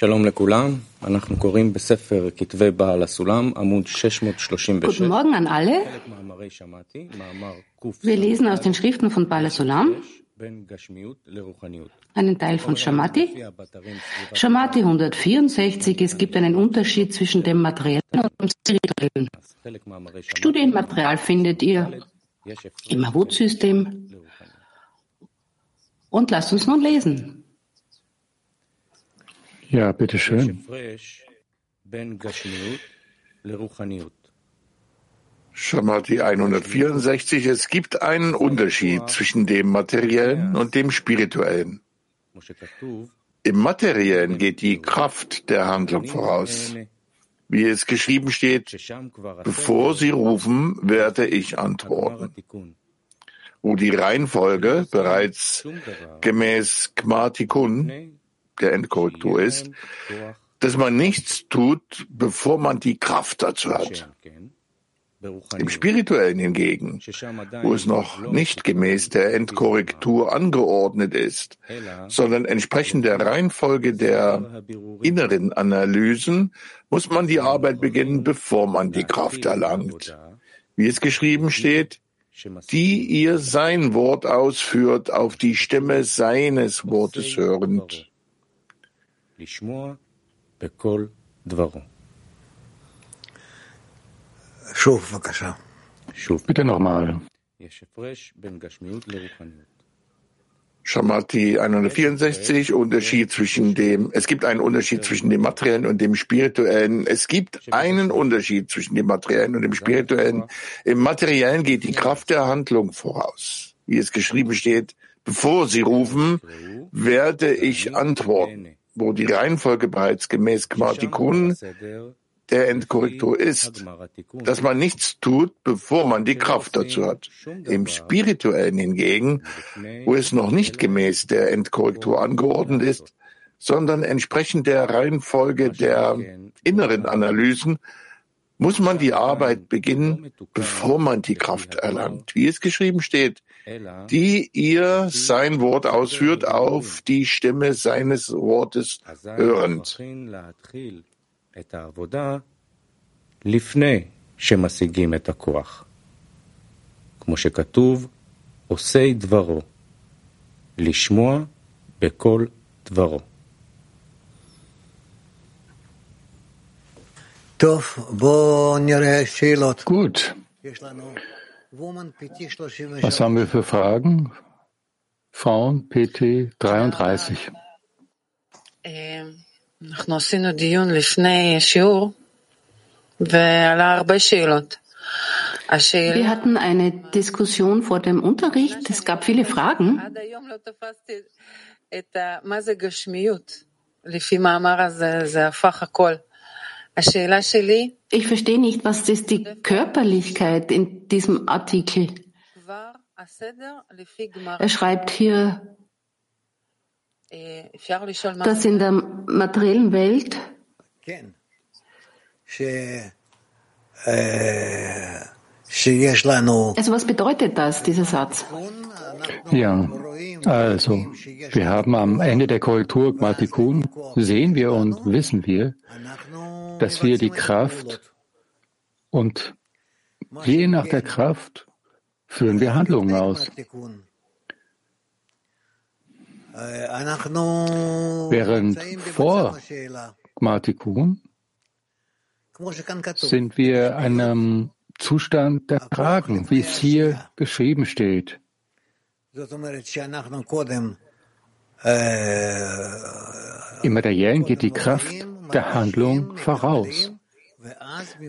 שלום לכולם, אנחנו קוראים בספר כתבי בעל הסולם, עמוד 636. Guten Morgen an alle. Wir lesen aus den Schriften von Baal Sulam einen Teil von Shamati. Shamati 164, es gibt einen Unterschied zwischen dem Materiellen und dem Spirituellen. Studienmaterial findet ihr im Avut-System. Und lasst uns nun lesen. Ja, bitteschön. Shamati 164. Es gibt einen Unterschied zwischen dem Materiellen und dem Spirituellen. Im Materiellen geht die Kraft der Handlung voraus. Wie es geschrieben steht, bevor Sie rufen, werde ich antworten. Wo die Reihenfolge bereits gemäß Kmatikun der Endkorrektur ist, dass man nichts tut, bevor man die Kraft dazu hat. Im Spirituellen hingegen, wo es noch nicht gemäß der Endkorrektur angeordnet ist, sondern entsprechend der Reihenfolge der inneren Analysen, muss man die Arbeit beginnen, bevor man die Kraft erlangt. Wie es geschrieben steht, die ihr sein Wort ausführt, auf die Stimme seines Wortes hörend. לשמוע בכל דברו. שוב, בבקשה. שוב. Bitte nochmal. יש הפרש בין גשמיות לרוחניות. Shamati 164, Unterschied zwischen dem, es gibt einen Unterschied zwischen dem Materiellen und dem Spirituellen. Es gibt einen Unterschied zwischen dem Materiellen und dem Spirituellen. Im Materiellen geht die Kraft der Handlung voraus. Wie es geschrieben steht, bevor sie rufen, werde ich antworten wo die Reihenfolge bereits gemäß Kmartikun der Endkorrektur ist, dass man nichts tut, bevor man die Kraft dazu hat. Im Spirituellen hingegen, wo es noch nicht gemäß der Endkorrektur angeordnet ist, sondern entsprechend der Reihenfolge der inneren Analysen, muss man die Arbeit beginnen, bevor man die Kraft erlangt. Wie es geschrieben steht, die ihr sein Wort ausführt, auf die Stimme seines Wortes hörend. לפני שמשיגים את הכוח. כמו שכתוב, עושי דברו, לשמוע בכל דברו. Gut. Was haben wir für Fragen? Frauen PT 33. אנחנו עשינו דיון לפני שיעור ועלה הרבה שאלות. Wir hatten eine Diskussion vor dem Unterricht. Es gab viele Fragen. לפי מאמר הזה זה הפך הכל. Ich verstehe nicht, was ist die Körperlichkeit in diesem Artikel? Er schreibt hier, dass in der materiellen Welt also was bedeutet das, dieser Satz? Ja, also wir haben am Ende der Korrektur Gmatikun, sehen wir und wissen wir, dass wir die Kraft und je nach der Kraft führen wir Handlungen aus. Während vor Gmatikun sind wir einem Zustand der Fragen, wie es hier geschrieben steht. Im Materiellen geht die Kraft der Handlung voraus.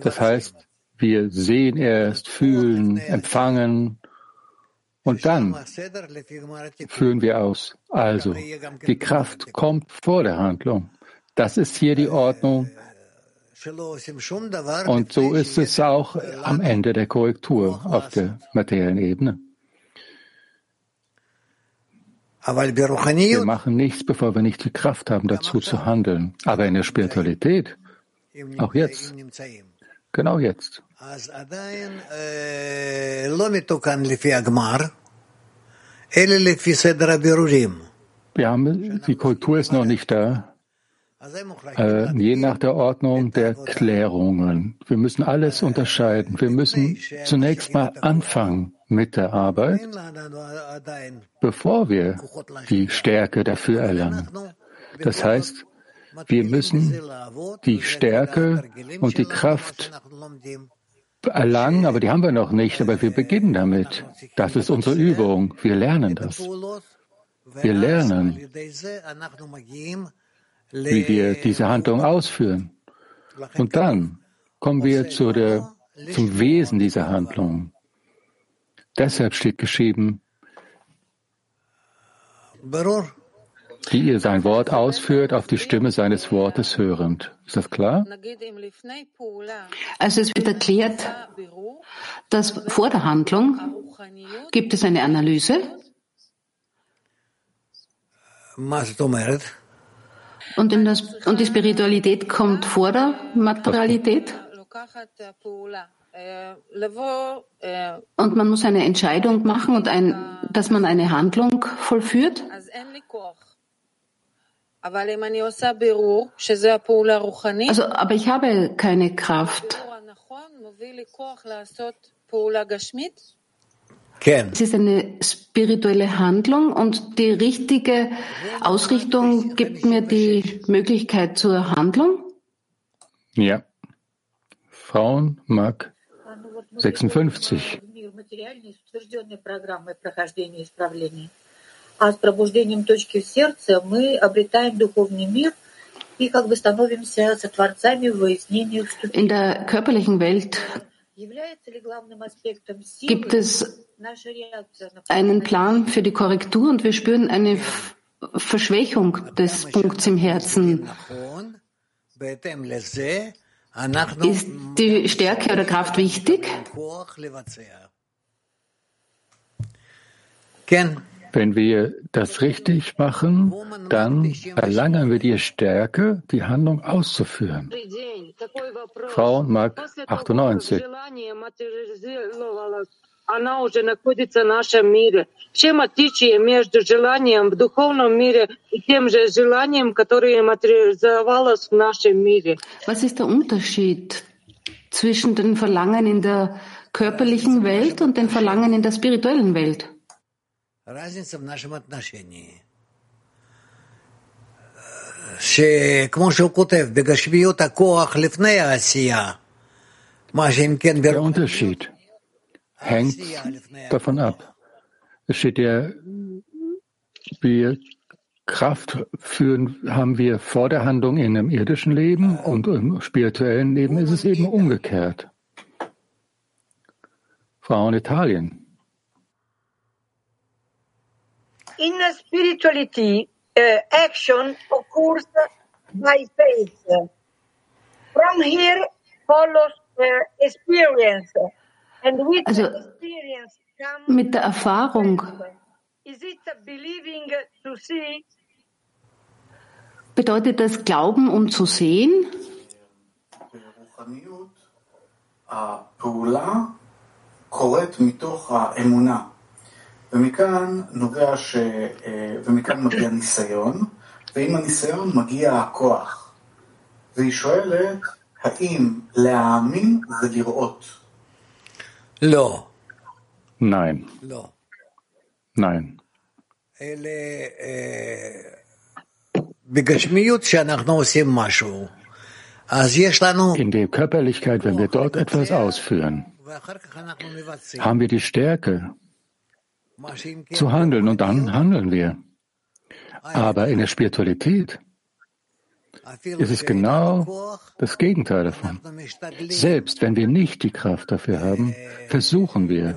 Das heißt, wir sehen erst, fühlen, empfangen und dann führen wir aus. Also, die Kraft kommt vor der Handlung. Das ist hier die Ordnung. Und so ist es auch am Ende der Korrektur auf der materiellen Ebene. Wir machen nichts, bevor wir nicht die Kraft haben, dazu zu handeln. Aber in der Spiritualität, auch jetzt, genau jetzt. Wir haben, die Kultur ist noch nicht da. äh, je nach der Ordnung der Klärungen. Wir müssen alles unterscheiden. Wir müssen zunächst mal anfangen mit der Arbeit, bevor wir die Stärke dafür erlangen. Das heißt, wir müssen die Stärke und die Kraft erlangen, aber die haben wir noch nicht, aber wir beginnen damit. Das ist unsere Übung. Wir lernen das. Wir lernen, wie wir diese Handlung ausführen. Und dann kommen wir zu der, zum Wesen dieser Handlung. Deshalb steht geschrieben, wie ihr sein Wort ausführt, auf die Stimme seines Wortes hörend. Ist das klar? Also es wird erklärt, dass vor der Handlung gibt es eine Analyse. Und, in das, und die Spiritualität kommt vor der Materialität? Und man muss eine Entscheidung machen und ein, dass man eine Handlung vollführt? Also, aber ich habe keine Kraft. Es ist eine spirituelle Handlung und die richtige Ausrichtung gibt mir die Möglichkeit zur Handlung? Ja. Frauen mag 56. А с пробуждением точки в сердце мы обретаем духовный мир и как бы становимся сотворцами в выяснении In der körperlichen Welt gibt es einen Plan für die Korrektur und wir spüren eine Verschwächung des Punkts im Herzen. Ist die Stärke oder Kraft wichtig? Wenn wir das richtig machen, dann erlangen wir die Stärke, die Handlung auszuführen. Frau Mark 98. она уже находится в нашем мире. Чем отличие между желанием в духовном мире и тем же желанием, которое материализовалось в нашем мире? Was ist der Unterschied zwischen den Verlangen in der körperlichen Welt und den Verlangen in der spirituellen Welt? разница в нашем отношении. שכמו שהוא כותב, בגשמיות הכוח לפני העשייה, מה שאם כן... Der Unterschied hängt davon ab. Es steht ja, wir Kraft führen, haben wir vor der Handlung in einem irdischen Leben und im spirituellen Leben ist es eben umgekehrt. Frau in Italien. in spirituality, uh, action occurs by faith. From here follows uh, experience. And with also, experience comes mit der Erfahrung Is it believing to see? bedeutet das Glauben, um zu sehen? הפעולה קורית מתוך האמונה. ומכאן נובע ש... ומכאן מגיע ניסיון, ועם הניסיון מגיע הכוח. והיא שואלת, האם להאמין זה לראות? Nein. Nein. In der Körperlichkeit, wenn wir dort etwas ausführen, haben wir die Stärke zu handeln und dann handeln wir. Aber in der Spiritualität ist es genau das Gegenteil davon. Selbst wenn wir nicht die Kraft dafür haben, versuchen wir,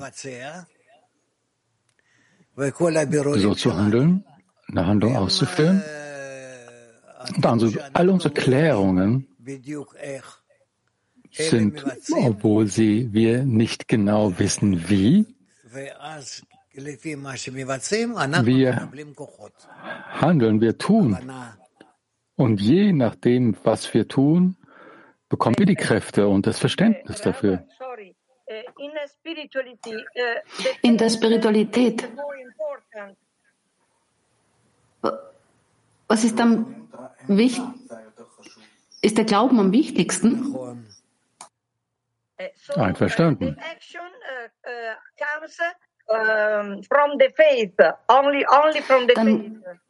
so zu handeln, eine Handlung auszuführen. Und also all unsere Klärungen sind, obwohl sie wir nicht genau wissen, wie, wir handeln, wir tun. Und je nachdem, was wir tun, bekommen wir die Kräfte und das Verständnis dafür. In der Spiritualität, was ist am wichtigsten? ist der Glauben am wichtigsten? Einverstanden. Dann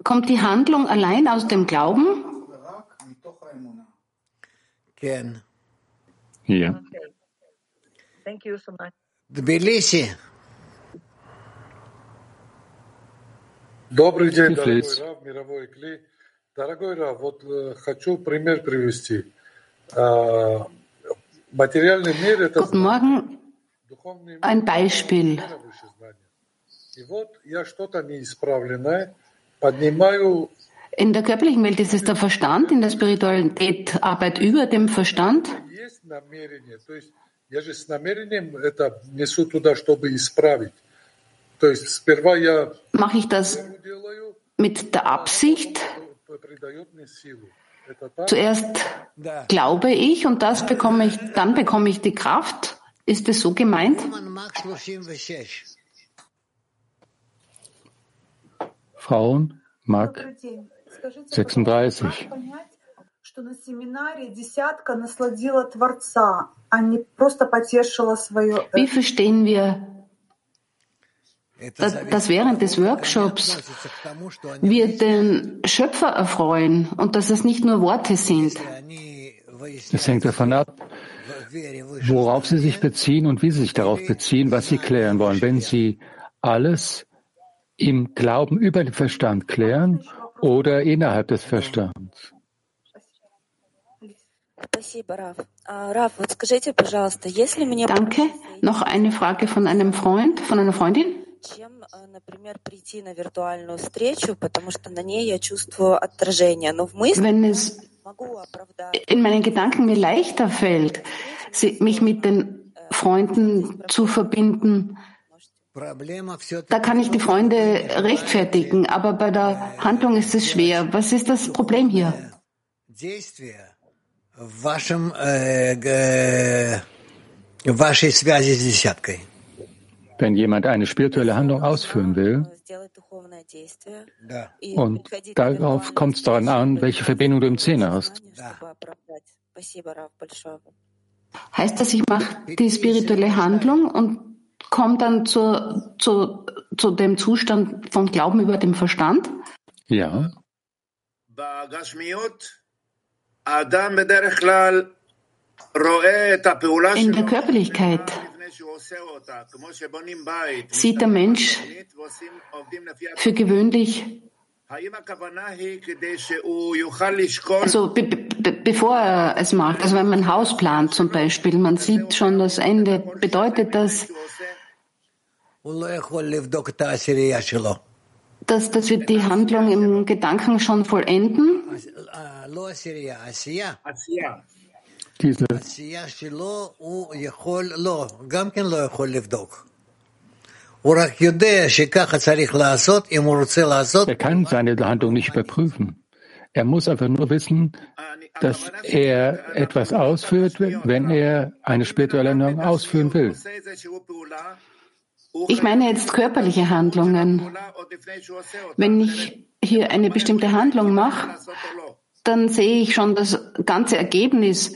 kommt die Handlung allein aus dem Glauben? Hier. Thank you so much. Тбилиси. Добрый день, дорогой Рав, мировой Кли. Дорогой Рав, вот хочу пример привести. Материальный мир – это Guten Morgen. Ein Beispiel. И вот я что-то неисправленное поднимаю in der körperlichen Welt ist es der Verstand, in der Spiritualität Arbeit über dem Verstand. Mache ich das mit der Absicht? Zuerst glaube ich und das bekomme ich, dann bekomme ich die Kraft. Ist es so gemeint? Frauen, Mark 36. Wie verstehen wir, dass, während des Workshops wir den Schöpfer erfreuen und dass es nicht nur Worte sind? Es hängt davon ab, worauf Sie sich beziehen und wie Sie sich darauf beziehen, was Sie klären wollen. Wenn Sie alles im Glauben über den Verstand klären oder innerhalb des Verstands. Danke. Noch eine Frage von einem Freund, von einer Freundin. Wenn es in meinen Gedanken mir leichter fällt, mich mit den Freunden zu verbinden, da kann ich die Freunde rechtfertigen, aber bei der Handlung ist es schwer. Was ist das Problem hier? Wenn jemand eine spirituelle Handlung ausführen will, und darauf kommt es daran an, welche Verbindung du im Zehner hast. Heißt das, ich mache die spirituelle Handlung und kommt dann zu, zu, zu dem Zustand von Glauben über dem Verstand? Ja. In der Körperlichkeit sieht der Mensch für gewöhnlich also be be bevor er es macht, also wenn man ein Haus plant zum Beispiel, man sieht schon das Ende, bedeutet das, dass, dass wir die Handlung im Gedanken schon vollenden? Diese er kann seine Handlung nicht überprüfen. Er muss einfach nur wissen, dass er etwas ausführt, wenn er eine spirituelle Handlung ausführen will. Ich meine jetzt körperliche Handlungen. Wenn ich hier eine bestimmte Handlung mache, dann sehe ich schon das ganze Ergebnis.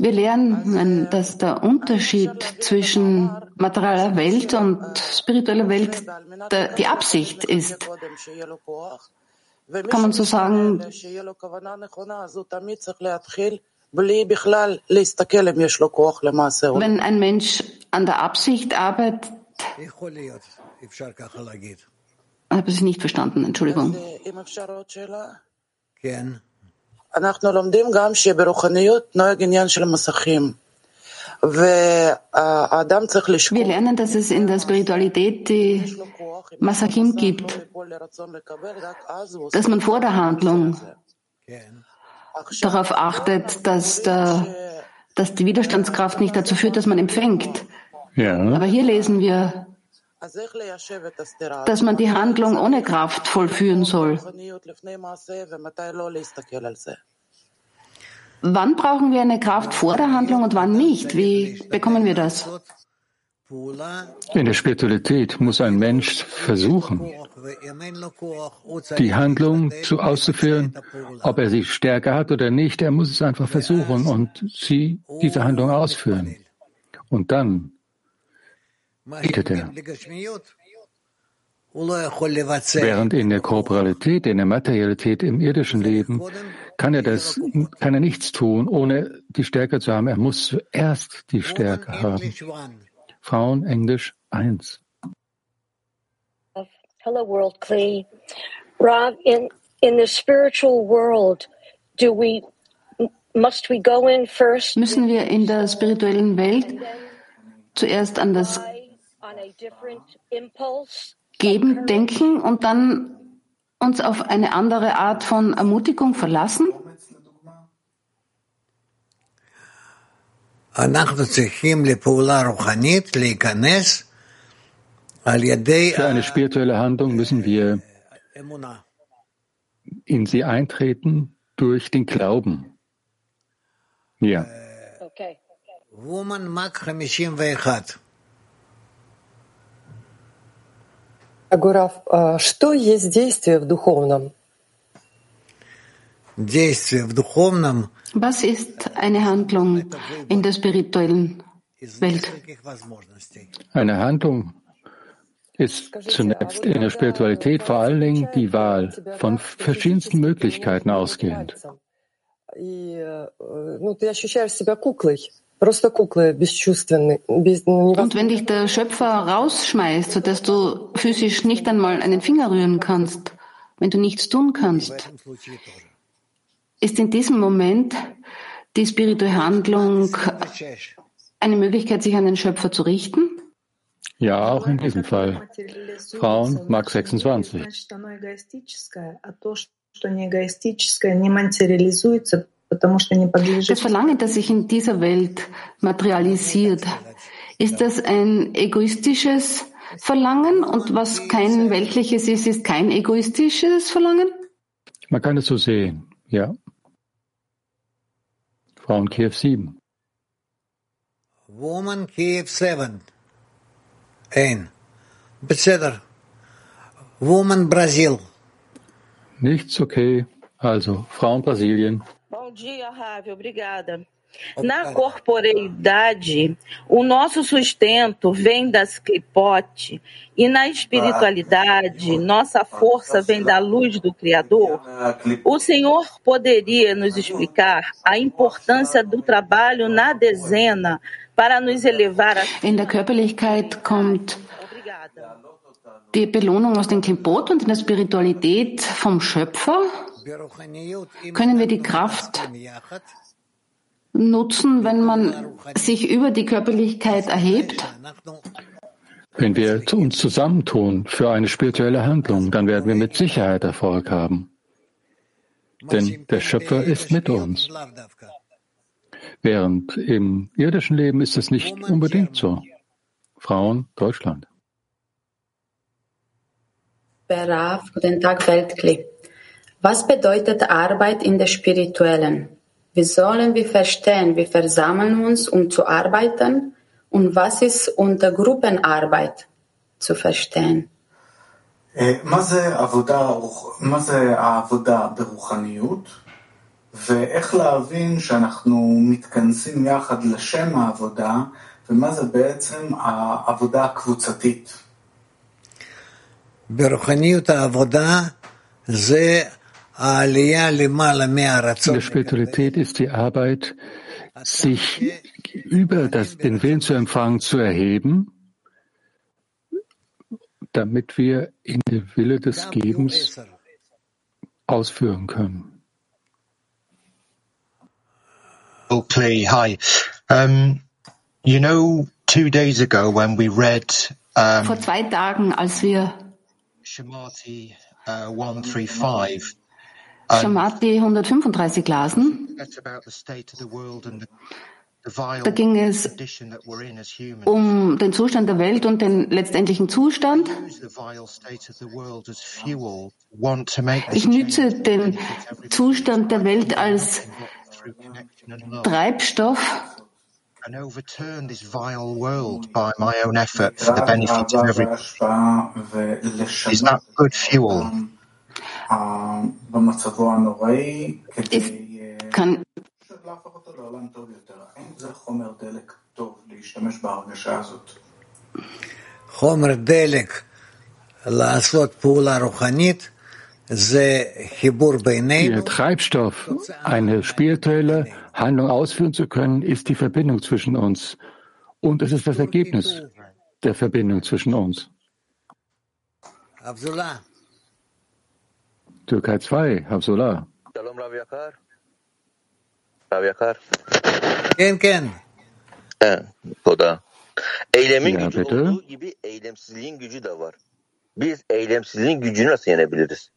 Wir lernen, dass der Unterschied zwischen materieller Welt und spiritueller Welt die Absicht ist. Kann man so sagen, wenn ein Mensch an der Absicht arbeitet, habe ich nicht verstanden, Entschuldigung. אנחנו לומדים גם שברוחניות נוהג עניין של מסכים. Wir lernen, dass es in der Spiritualität die Masachim gibt, dass man vor der Handlung darauf achtet, dass, der, dass die Widerstandskraft nicht dazu führt, dass man empfängt. Ja. Aber hier lesen wir, dass man die Handlung ohne Kraft vollführen soll. Wann brauchen wir eine Kraft vor der Handlung und wann nicht? Wie bekommen wir das? In der Spiritualität muss ein Mensch versuchen, die Handlung zu auszuführen, ob er sie stärker hat oder nicht. Er muss es einfach versuchen und sie diese Handlung ausführen. Und dann bietet er. Während in der Korporalität, in der Materialität, im irdischen Leben kann er das, kann er nichts tun, ohne die Stärke zu haben. Er muss zuerst die Stärke haben. Frauen, Englisch 1. Hello, World Klee. Rob, in, in the spiritual world, do we, must we go in first? Müssen wir in der spirituellen Welt zuerst an das Geben denken und dann uns auf eine andere Art von Ermutigung verlassen? Für eine spirituelle Handlung müssen wir in sie eintreten durch den Glauben. Ja. Okay. Woman Mark 51. Гурав, что есть действие в духовном? Was ist eine Handlung in der spirituellen Welt? Eine Handlung ist zunächst in der Spiritualität vor allen Dingen die Wahl von verschiedensten Möglichkeiten ausgehend. Und wenn dich der Schöpfer rausschmeißt, sodass du physisch nicht einmal einen Finger rühren kannst, wenn du nichts tun kannst, ist in diesem Moment die spirituelle Handlung eine Möglichkeit, sich an den Schöpfer zu richten? Ja, auch in diesem Fall. Frauen, Mark 26. Das Verlangen, das sich in dieser Welt materialisiert, ist das ein egoistisches Verlangen und was kein weltliches ist, ist kein egoistisches Verlangen? Man kann es so sehen, ja. Frauen KF7. Woman KF7. Ein. Bezeder. Woman Brasil. Nichts okay. Also Frauen Brasilien. Bom dia, Ravi. Obrigada. Na corporeidade, o nosso sustento vem das clipote e na espiritualidade, nossa força vem da luz do Criador. O Senhor poderia nos explicar a importância do trabalho na dezena para nos elevar a. In der Körperlichkeit kommt die Belohnung aus dem Klipot und in der Spiritualität vom Schöpfer können wir die Kraft nutzen, wenn man sich über die Körperlichkeit erhebt? Wenn wir uns zusammentun für eine spirituelle Handlung, dann werden wir mit Sicherheit Erfolg haben. Denn der Schöpfer ist mit uns. Während im irdischen Leben ist es nicht unbedingt so. Frauen, Deutschland. Beraf, guten Tag, Weltklick. Was bedeutet Arbeit in der spirituellen? Wie sollen wir verstehen, wir versammeln uns, um zu arbeiten? Und was ist unter Gruppenarbeit zu verstehen? מה זה עבודה, מה זה העבודה ברוחניות, ואיך להבין שאנחנו מתכנסים יחד לשם העבודה, ומה זה בעצם העבודה הקבוצתית. ברוחניות העבודה זה in der Spiritualität ist die Arbeit, sich über das, den Willen zu empfangen, zu erheben, damit wir in der Wille des Gebens ausführen können. Okay, hi. Um, you know, two days ago when we read um, vor zwei Tagen, als wir Shamati uh, 135 Shamati 135 lasen, Da ging es um den Zustand der Welt und den letztendlichen Zustand. Ich nütze den Zustand der Welt als Treibstoff, and overturn this vile world by my own effort for the benefit of everyone. Is that good fuel? Es kann חומר דלק לעשות פעולה רוחנית Ihr Treibstoff, eine spirituelle Handlung ausführen zu können, ist die Verbindung zwischen uns. Und es ist das Ergebnis der Verbindung zwischen uns. Türkei 2, Habsullah. Shalom, Rav Yakar. Rav Yakar. Ken, ken. Toda. Eylemin ja, gücü bitte? olduğu gibi eylemsizliğin gücü de var. Biz eylemsizliğin gücünü nasıl yenebiliriz?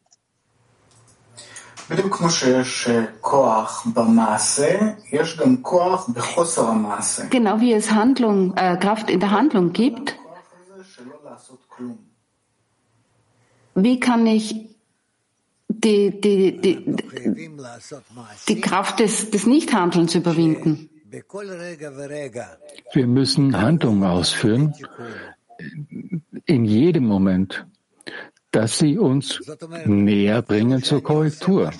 בדיוק כמו שיש כוח במעשה, יש גם כוח בחוסר המעשה. Genau wie es Handlung, äh, Kraft in der Handlung gibt, wie kann ich die, die, die, die Kraft des, des Nichthandelns überwinden? Wir müssen Handlungen ausführen in jedem Moment dass sie uns näher bringen zur Korrektur.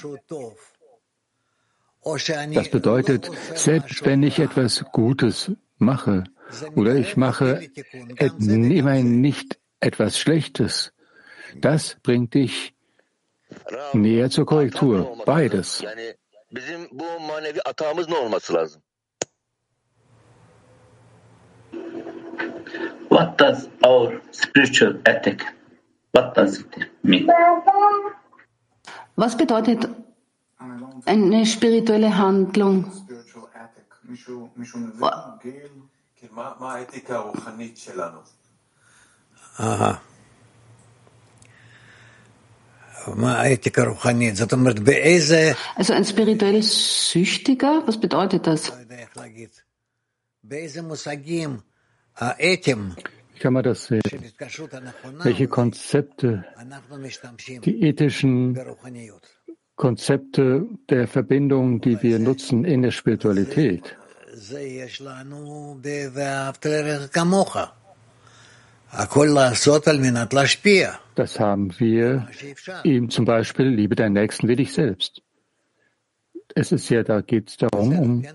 Das bedeutet, selbst wenn ich etwas Gutes mache oder ich mache immerhin nicht etwas Schlechtes, das bringt dich näher zur Korrektur. Beides. What does our spiritual ethic What does it mean? Was bedeutet eine spirituelle Handlung? Aha. Also ein spirituell Süchtiger, was bedeutet das? kann man das sehen? Welche Konzepte, die ethischen Konzepte der Verbindung, die wir nutzen in der Spiritualität? Das haben wir ihm zum Beispiel, liebe deinen Nächsten wie dich selbst. Es ist ja, da geht es darum, um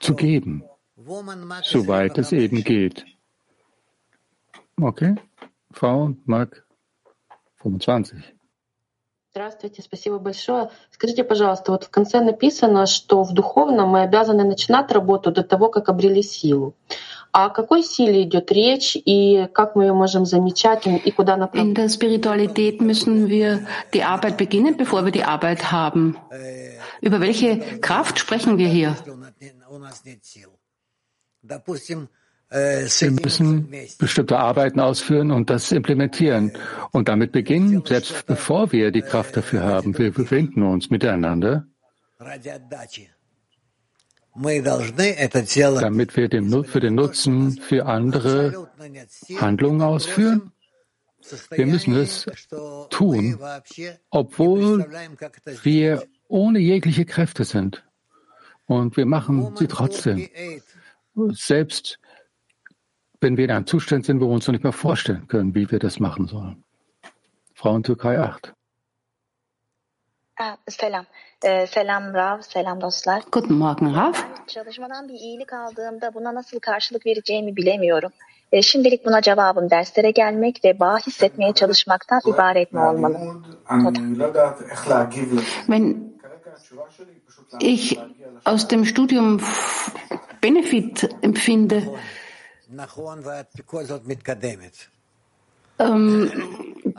zu geben, soweit es eben geht. Okay. Frau Mark 25. Здравствуйте, спасибо большое. Скажите, пожалуйста, вот в конце написано, что в духовном мы обязаны начинать работу до того, как обрели силу. А о какой силе идет речь и как мы ее можем замечать и куда направлять? In der Spiritualität müssen wir die Arbeit beginnen, bevor wir die Arbeit haben. Über welche Kraft sprechen wir hier? Wir müssen bestimmte Arbeiten ausführen und das implementieren und damit beginnen, selbst bevor wir die Kraft dafür haben. Wir befinden uns miteinander, damit wir den, für den Nutzen für andere Handlungen ausführen. Wir müssen es tun, obwohl wir ohne jegliche Kräfte sind. Und wir machen sie trotzdem. Selbst wenn wir in einem Zustand sind, wo wir uns noch nicht mehr vorstellen können, wie wir das machen sollen. Frauen Türkei 8. Ah, selam. Ee, selam Rav, selam dostlar. Guten Morgen Rav. Çalışmadan bir iyilik aldığımda buna nasıl karşılık vereceğimi bilemiyorum. E, şimdilik buna cevabım derslere gelmek ve bağ hissetmeye çalışmaktan ibaret mi olmalı? Wenn ich aus dem Studium Benefit empfinde, ähm,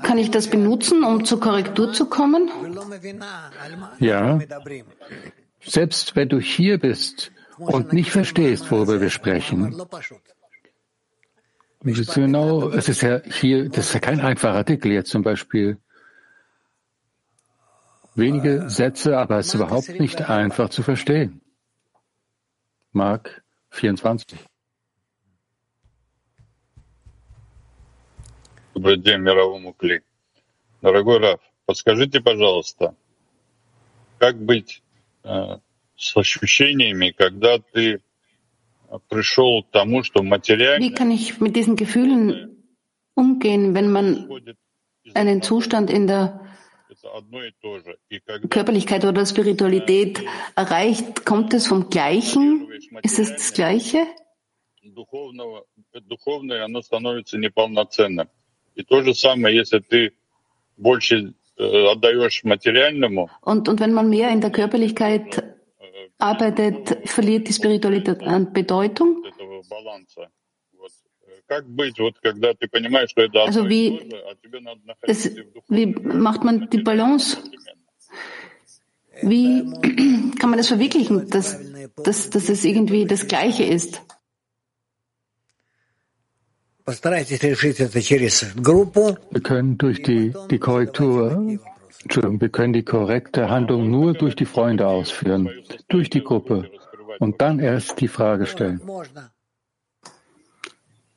kann ich das benutzen, um zur Korrektur zu kommen? Ja. Selbst wenn du hier bist und nicht verstehst, worüber wir sprechen, genau, es ist ja hier, das ist ja kein einfacher Artikel jetzt zum Beispiel. Wenige Sätze, aber es ist überhaupt nicht einfach zu verstehen. Mark 24. Добрый день мировому кли. Дорогой Раф, подскажите, пожалуйста, как быть э, с ощущениями, когда ты пришел к тому, что материально... Wie kann ich mit diesen Gefühlen umgehen, wenn man einen Zustand in der Körperlichkeit oder Spiritualität erreicht? Kommt es vom Gleichen? Ist es das Gleiche? Духовное, оно становится неполноценным. И то же самое, если ты больше отдаешь материальному. Und, und wenn man mehr in der Körperlichkeit arbeitet, verliert die Spiritualität an Bedeutung? Also wie, es, wie macht man die Balance? Wie kann man das verwirklichen, dass, dass, dass es irgendwie das Gleiche ist? Wir können durch die, die Korrektur, Entschuldigung, wir können die korrekte Handlung nur durch die Freunde ausführen, durch die Gruppe und dann erst die Frage stellen.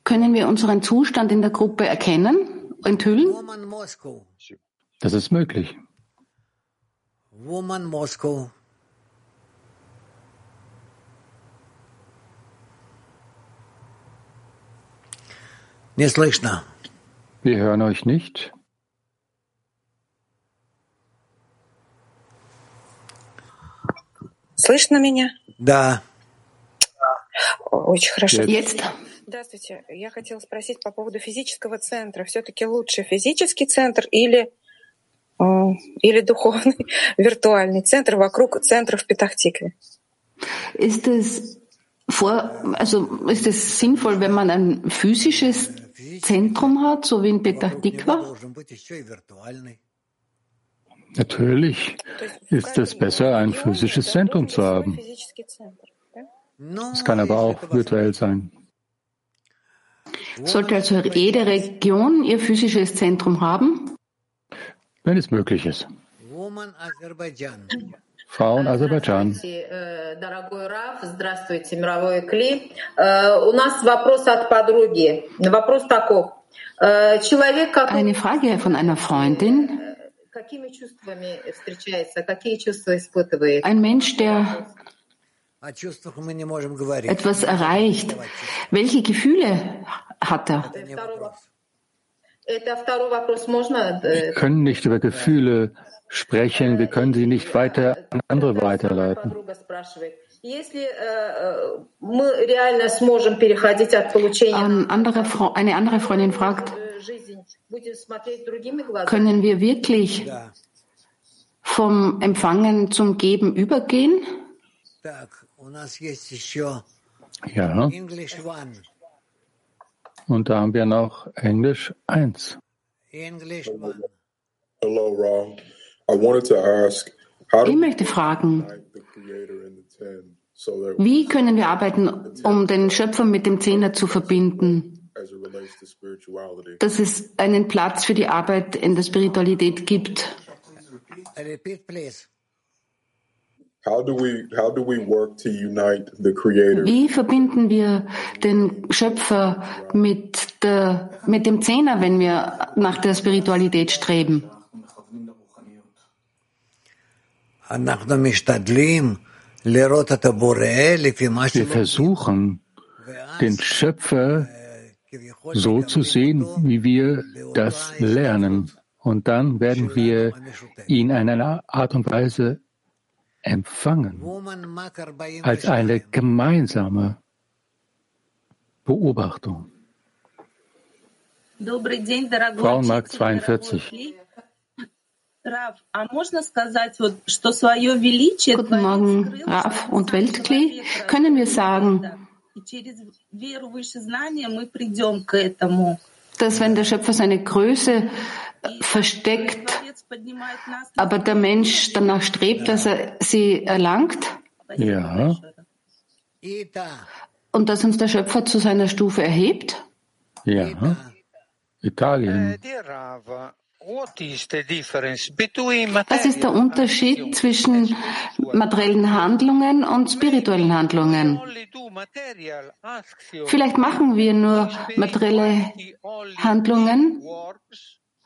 Können wir unseren Zustand in der Gruppe erkennen, enthüllen? Das ist möglich. Woman Moscow. Не слышно. Wir hören euch nicht. Слышно меня? Да. Очень хорошо. Jetzt. Здравствуйте. Я хотела спросить по поводу физического центра. Все-таки лучше физический центр или, э, или духовный виртуальный центр вокруг центра в Петахтикве? Ist es vor, also ist es sinnvoll, wenn man ein physisches Zentrum hat, so wie in Petah Tikva? Natürlich ist es besser, ein physisches Zentrum zu haben. Es kann aber auch virtuell sein. Sollte also jede Region ihr physisches Zentrum haben? Wenn es möglich ist. Frauen Aserbaidschan. Дорогой Раф, здравствуйте, мировой Кли. У нас вопрос от подруги. Вопрос таков. Человек, как... Eine Frage von einer Freundin. Какими чувствами встречается? Какие чувства испытывает? Ein Mensch, der etwas erreicht. Welche Gefühle hat er? Wir können nicht über Gefühle sprechen, wir können sie nicht weiter an andere weiterleiten. Ein andere, eine andere Freundin fragt, können wir wirklich vom Empfangen zum Geben übergehen? Ja. Und da haben wir noch Englisch 1. Hello, Ron. Ich möchte fragen, wie können wir arbeiten, um den Schöpfer mit dem Zehner zu verbinden, dass es einen Platz für die Arbeit in der Spiritualität gibt? Wie verbinden wir den Schöpfer mit, der, mit dem Zehner, wenn wir nach der Spiritualität streben? Wir versuchen, den Schöpfer so zu sehen, wie wir das lernen. Und dann werden wir ihn in einer Art und Weise empfangen, als eine gemeinsame Beobachtung. Frauenmarkt 42. Guten Morgen, Rav und Weltkli. Können wir sagen, dass wenn der Schöpfer seine Größe versteckt, aber der Mensch danach strebt, dass er sie erlangt? Ja. Und dass uns der Schöpfer zu seiner Stufe erhebt? Ja. Italien. Was ist der Unterschied zwischen materiellen Handlungen und spirituellen Handlungen? Vielleicht machen wir nur materielle Handlungen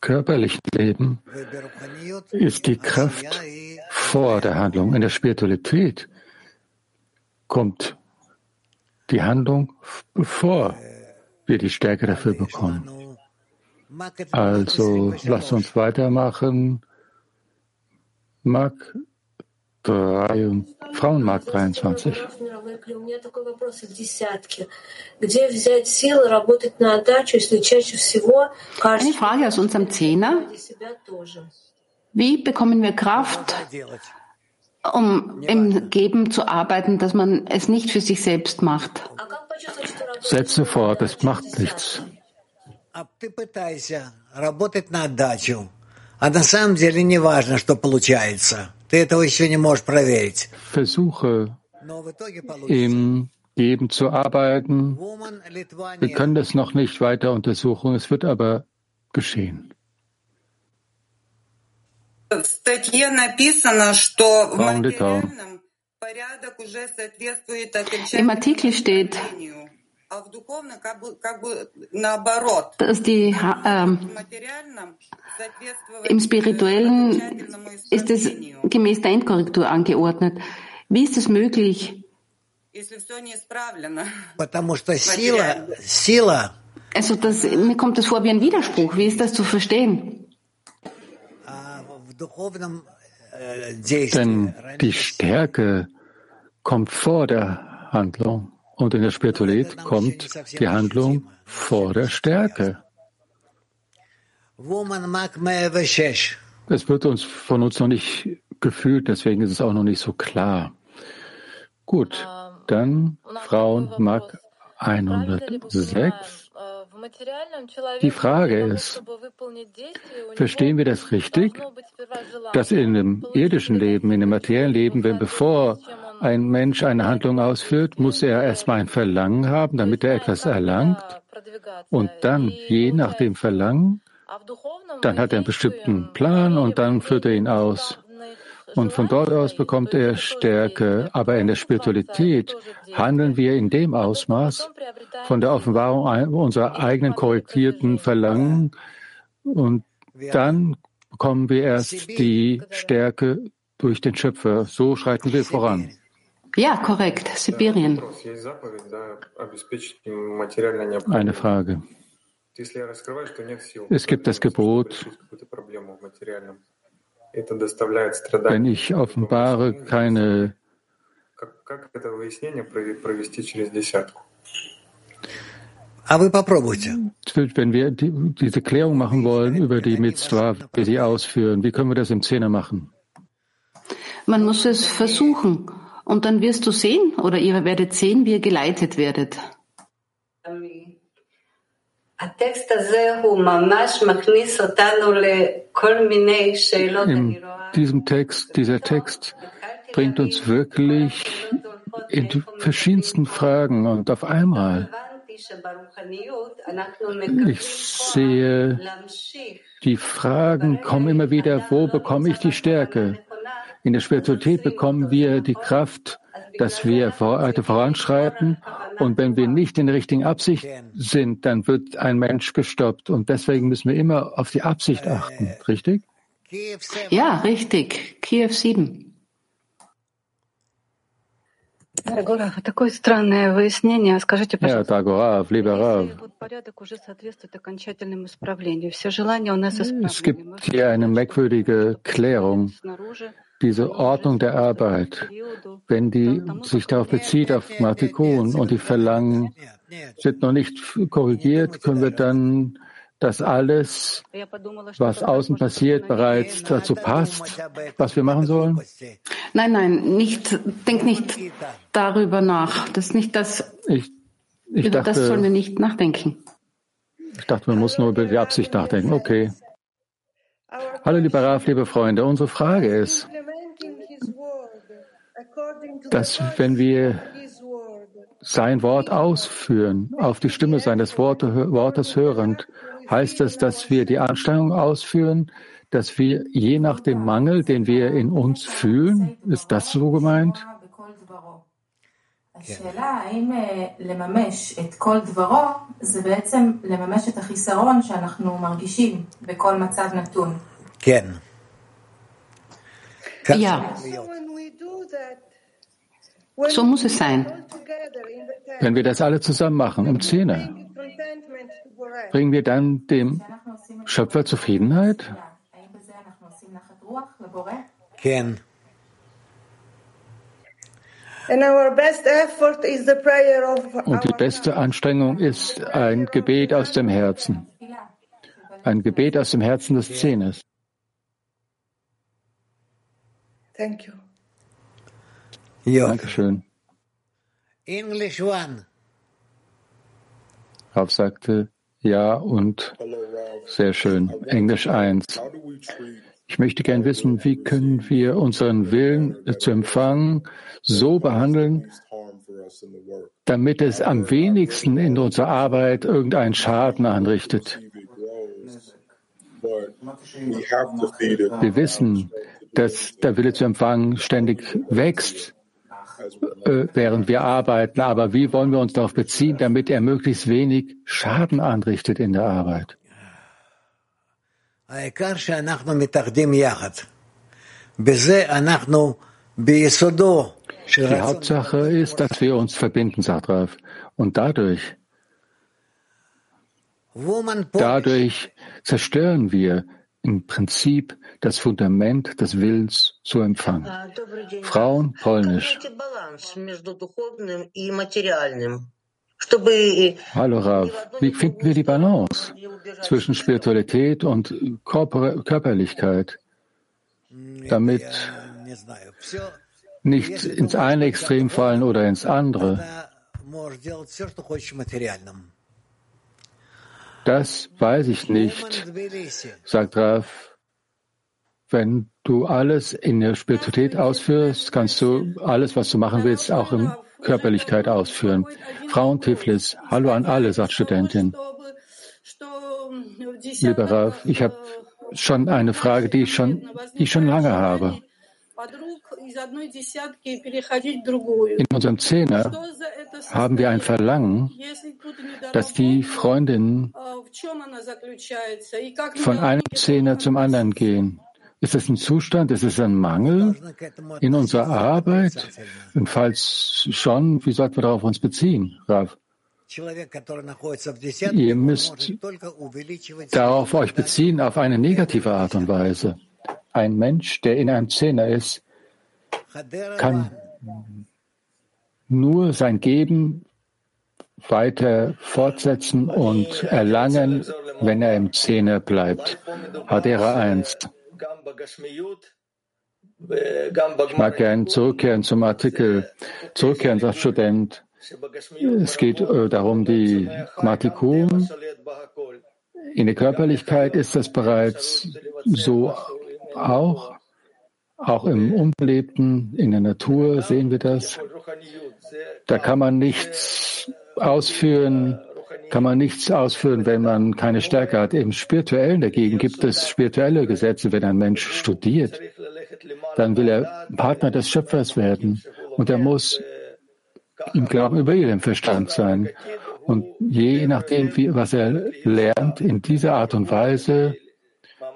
körperlichen Leben ist die Kraft vor der Handlung. In der Spiritualität kommt die Handlung, bevor wir die Stärke dafür bekommen. Also lasst uns weitermachen. Mark 3, Frauenmarkt 23. Eine Frage aus unserem Zehner. Wie bekommen wir Kraft, um im Geben zu arbeiten, dass man es nicht für sich selbst macht. Setze fort, es macht nichts. Versuche im Geben zu arbeiten. Wir können das noch nicht weiter untersuchen, es wird aber geschehen. В статье написано, что в материальном порядок уже соответствует Im Artikel steht, dass die, äh, im Spirituellen ist es gemäß der Endkorrektur angeordnet. Wie ist es möglich? Also das, mir kommt das vor wie ein Widerspruch. Wie ist das zu verstehen? Denn die Stärke kommt vor der Handlung und in der Spiritualität kommt die Handlung vor der Stärke. Es wird uns von uns noch nicht gefühlt, deswegen ist es auch noch nicht so klar. Gut, dann Frauen Mark 106. Die Frage ist, verstehen wir das richtig, dass in dem irdischen Leben, in dem materiellen Leben, wenn bevor ein Mensch eine Handlung ausführt, muss er erstmal ein Verlangen haben, damit er etwas erlangt und dann, je nach dem Verlangen, dann hat er einen bestimmten Plan und dann führt er ihn aus. Und von dort aus bekommt er Stärke. Aber in der Spiritualität handeln wir in dem Ausmaß von der Offenbarung unserer eigenen korrektierten Verlangen. Und dann bekommen wir erst die Stärke durch den Schöpfer. So schreiten wir voran. Ja, korrekt. Sibirien. Eine Frage. Es gibt das Gebot, wenn ich offenbare keine wenn wir die, diese Klärung machen wollen über die Mitzvah, wir sie ausführen, wie können wir das im Zehner machen? Man muss es versuchen und dann wirst du sehen oder ihr werdet sehen, wie ihr geleitet werdet. In diesem Text, dieser Text bringt uns wirklich in die verschiedensten Fragen und auf einmal. Ich sehe, die Fragen kommen immer wieder, wo bekomme ich die Stärke? In der Spiritualität bekommen wir die Kraft, dass wir weiter voranschreiten. Und wenn wir nicht in der richtigen Absicht sind, dann wird ein Mensch gestoppt. Und deswegen müssen wir immer auf die Absicht achten. Richtig? Ja, richtig. Kiew 7. Ja, Dagoraf, lieber Rav. Es gibt hier eine merkwürdige Klärung diese Ordnung der Arbeit, wenn die sich darauf bezieht, auf Matikun und die Verlangen sind noch nicht korrigiert, können wir dann dass alles, was außen passiert, bereits dazu passt, was wir machen sollen? Nein, nein, nicht, denk nicht darüber nach. Das ist nicht das. Ich, ich über dachte, das sollen wir nicht nachdenken. Ich dachte, man muss nur über die Absicht nachdenken. Okay. Hallo, lieber Raf, liebe Freunde. Unsere Frage ist, dass wenn wir sein Wort ausführen, auf die Stimme seines Wortes hörend, heißt das, dass wir die Anstrengung ausführen, dass wir je nach dem Mangel, den wir in uns fühlen, ist das so gemeint? Ja. So muss es sein. Wenn wir das alle zusammen machen, im Zehner, bringen wir dann dem Schöpfer Zufriedenheit? Ken. Und die beste Anstrengung ist ein Gebet aus dem Herzen. Ein Gebet aus dem Herzen des Zehners. Thank you. Ja. Dankeschön. English one. Rav sagte ja und sehr schön. Englisch 1. Ich möchte gern wissen, wie können wir unseren Willen zu empfangen so behandeln, damit es am wenigsten in unserer Arbeit irgendeinen Schaden anrichtet. Wir wissen, dass der Wille zu empfangen ständig wächst, äh, während wir arbeiten. Aber wie wollen wir uns darauf beziehen, damit er möglichst wenig Schaden anrichtet in der Arbeit? Die Hauptsache ist, dass wir uns verbinden, sagt Ralf. Und dadurch, dadurch zerstören wir im Prinzip das Fundament des Willens zu empfangen. Frauen Polnisch. Hallo Rav, wie finden wir die Balance zwischen Spiritualität und Körperlichkeit, damit nicht ins eine Extrem fallen oder ins andere? Das weiß ich nicht, sagt Raf. Wenn du alles in der Spiritualität ausführst, kannst du alles, was du machen willst, auch in Körperlichkeit ausführen. Frauen Tiflis, hallo an alle, sagt Studentin. Lieber Raf, ich habe schon eine Frage, die ich schon, die ich schon lange habe. In unserem Zehner haben wir ein Verlangen, dass die Freundinnen von einem Zehner zum anderen gehen. Ist es ein Zustand, ist es ein Mangel in unserer Arbeit? Und falls schon, wie sollten wir darauf uns beziehen, Rav? Ihr müsst darauf euch beziehen auf eine negative Art und Weise. Ein Mensch, der in einem Zehner ist, kann nur sein Geben weiter fortsetzen und erlangen, wenn er im Zehner bleibt. Hadera 1. Ich mag gern zurückkehren zum Artikel. Zurückkehren, sagt Student. Es geht äh, darum, die Matikun. In der Körperlichkeit ist das bereits so auch. Auch im Unbelebten, in der Natur sehen wir das. Da kann man nichts ausführen, kann man nichts ausführen, wenn man keine Stärke hat. Im Spirituellen dagegen gibt es spirituelle Gesetze. Wenn ein Mensch studiert, dann will er Partner des Schöpfers werden. Und er muss im Glauben über ihren Verstand sein. Und je nachdem, wie, was er lernt, in dieser Art und Weise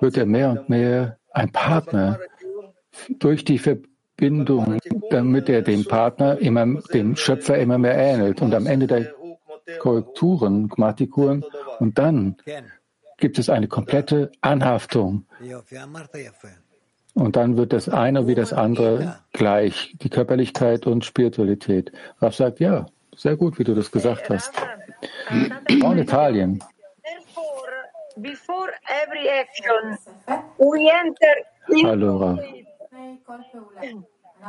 wird er mehr und mehr ein Partner durch die Verbindung, damit er dem Partner immer, dem Schöpfer immer mehr ähnelt. Und am Ende der Korrekturen, Grammatikuren, und dann gibt es eine komplette Anhaftung. Und dann wird das eine wie das andere gleich, die Körperlichkeit und Spiritualität. Raff sagt, ja, sehr gut, wie du das gesagt hast. In Italien. Hallo.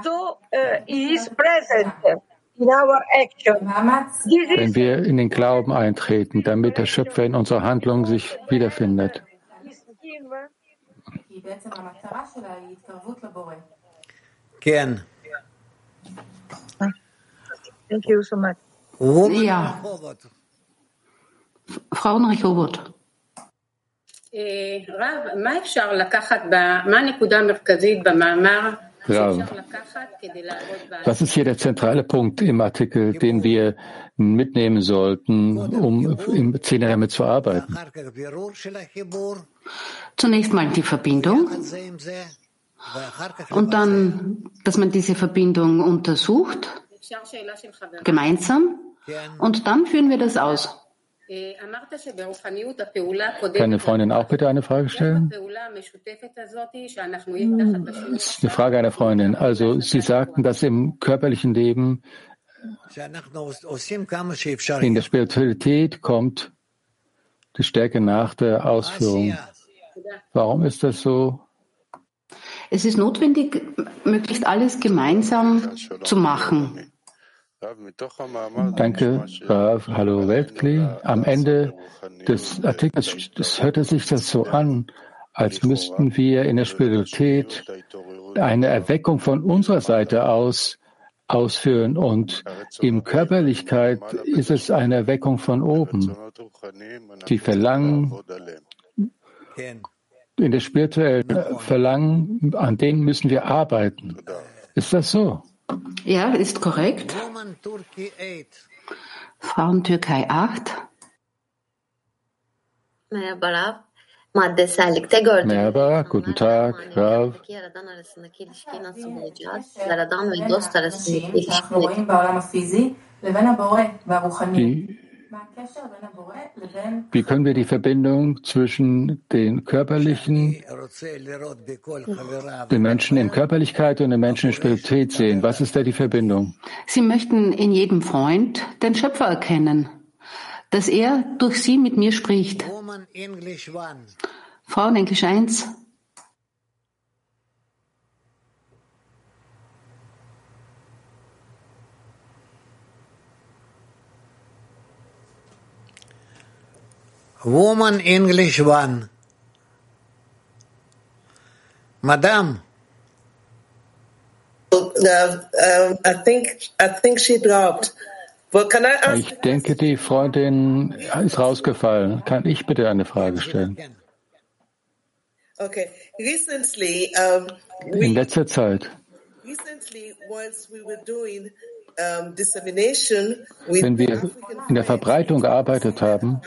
so uh, he is present in our action. This Wenn is wir in den Glauben eintreten, damit der Schöpfer in unserer Handlung sich wiederfindet. Ken. Thank you so much. Ja. Frauen Rehovot. רב, מה אפשר לקחת, ב- מה הנקודה המרכזית במאמר graben. Das ist hier der zentrale Punkt im Artikel, den wir mitnehmen sollten, um im Zehnerhemme zu arbeiten. Zunächst mal die Verbindung. Und dann, dass man diese Verbindung untersucht, gemeinsam. Und dann führen wir das aus. Kann eine Freundin auch bitte eine Frage stellen? Das mm, ist eine Frage einer Freundin. Also Sie sagten, dass im körperlichen Leben in der Spiritualität kommt die Stärke nach der Ausführung. Warum ist das so? Es ist notwendig, möglichst alles gemeinsam zu machen. Danke, Rav. Hallo Weltkli. Am Ende des Artikels hörte sich das so an, als müssten wir in der Spiritualität eine Erweckung von unserer Seite aus ausführen und in Körperlichkeit ist es eine Erweckung von oben. Die Verlangen in der spirituellen Verlangen, an denen müssen wir arbeiten. Ist das so? Ja, ist korrekt. Frauen Türkei 8. Merhaba maddesellikte gördük. Merhaba, guten Tag, Rav. Yaradan arasındaki ilişkiyi nasıl bulacağız? Yaradan ve dost arasındaki ilişkiyi. Die wie können wir die Verbindung zwischen den körperlichen, den Menschen in Körperlichkeit und den Menschen in Spiritualität sehen? Was ist da die Verbindung? Sie möchten in jedem Freund den Schöpfer erkennen, dass er durch sie mit mir spricht. Frauen Englisch 1. Woman English one. Madam. Uh, um, I think I think she dropped. But can I ask? Ich denke, die Freundin ist rausgefallen. Kann ich bitte eine Frage stellen? Okay. Recently, um, In letzter Zeit, recently, once we were doing dissemination with wenn wir in der Verbreitung gearbeitet haben,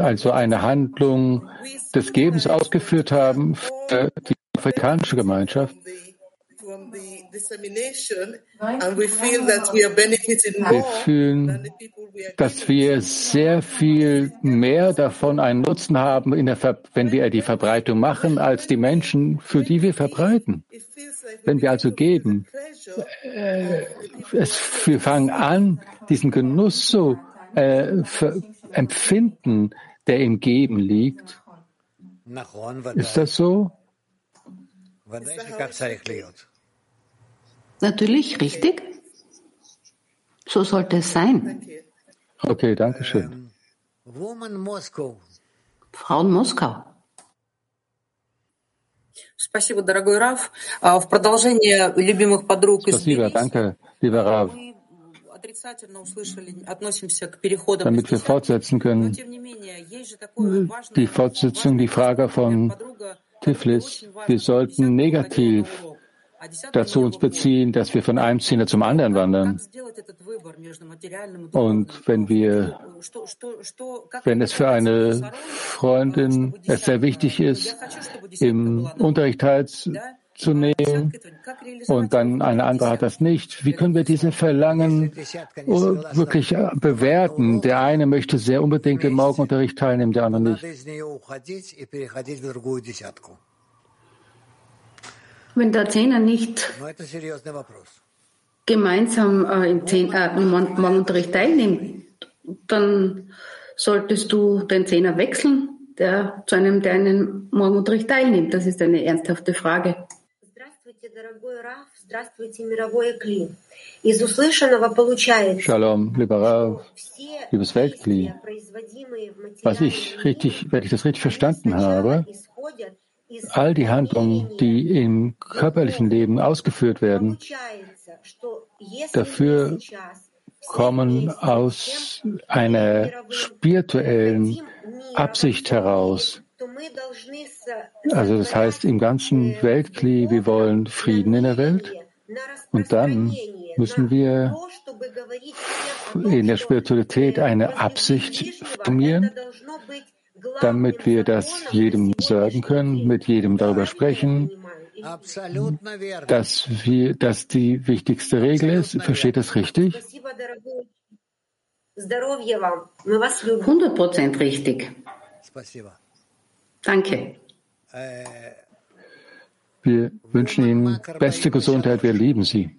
also eine Handlung des Gebens ausgeführt haben für die afrikanische Gemeinschaft, wir fühlen, dass wir sehr viel mehr davon einen Nutzen haben, wenn wir die Verbreitung machen, als die Menschen, für die wir verbreiten. Wenn wir also geben, äh, es, wir fangen an, diesen Genuss so äh, für, empfinden, der im Geben liegt. Ist das so? Natürlich, richtig. So sollte es sein. Okay, danke schön. Woman Moscow. Frauen Moskau. Спасибо, дорогой Раф. А В продолжение любимых подруг из Spasiba, danke, lieber Rav. Damit wir fortsetzen können, die Fortsetzung, die Frage von Tiflis, wir sollten negativ dazu uns beziehen, dass wir von einem Zehner zum anderen wandern. Und wenn wir, wenn es für eine Freundin es sehr wichtig ist, im Unterricht teilzunehmen und dann eine andere hat das nicht, wie können wir diese Verlangen wirklich bewerten? Der eine möchte sehr unbedingt im Morgenunterricht teilnehmen, der andere nicht. Wenn der Zehner nicht gemeinsam äh, im, Zehn, äh, im Morgenunterricht teilnimmt, dann solltest du den Zehner wechseln, der zu einem, der einen Morgenunterricht teilnimmt? Das ist eine ernsthafte Frage. Shalom, lieber Rav, liebes Weltkli. Was ich richtig, wenn ich das richtig verstanden habe, all die Handlungen, die im körperlichen Leben ausgeführt werden, dafür kommen aus einer spirituellen Absicht heraus. Also das heißt im ganzen Weltkli, wir wollen Frieden in der Welt. und dann müssen wir in der Spiritualität eine Absicht formieren, damit wir das jedem sagen können, mit jedem darüber sprechen, dass wir, dass die wichtigste Regel ist. Versteht das richtig? 100 Prozent richtig. Danke. Wir wünschen Ihnen beste Gesundheit. Wir lieben Sie.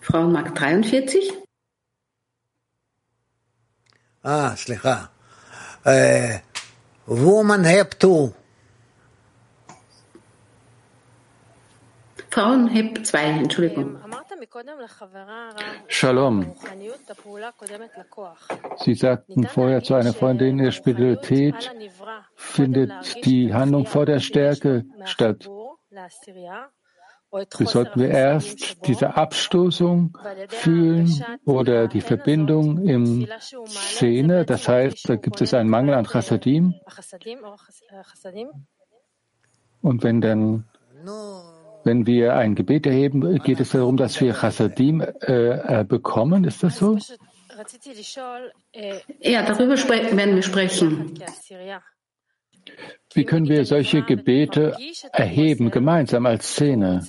Frau Mark 43. Ah, Schlecha. Ah. Äh, woman have two. Frauen heb zwei, Entschuldigung. Shalom. Sie sagten vorher zu einer Freundin, in der Spiritualität findet die Handlung vor der Stärke statt. Wie sollten wir erst diese Abstoßung fühlen oder die Verbindung im Szene? Das heißt, da gibt es einen Mangel an Chassadim. Und wenn dann, wenn wir ein Gebet erheben, geht es darum, dass wir Chassadim äh, bekommen. Ist das so? Ja, darüber werden wir sprechen. Wie können wir solche Gebete erheben, gemeinsam als Szene?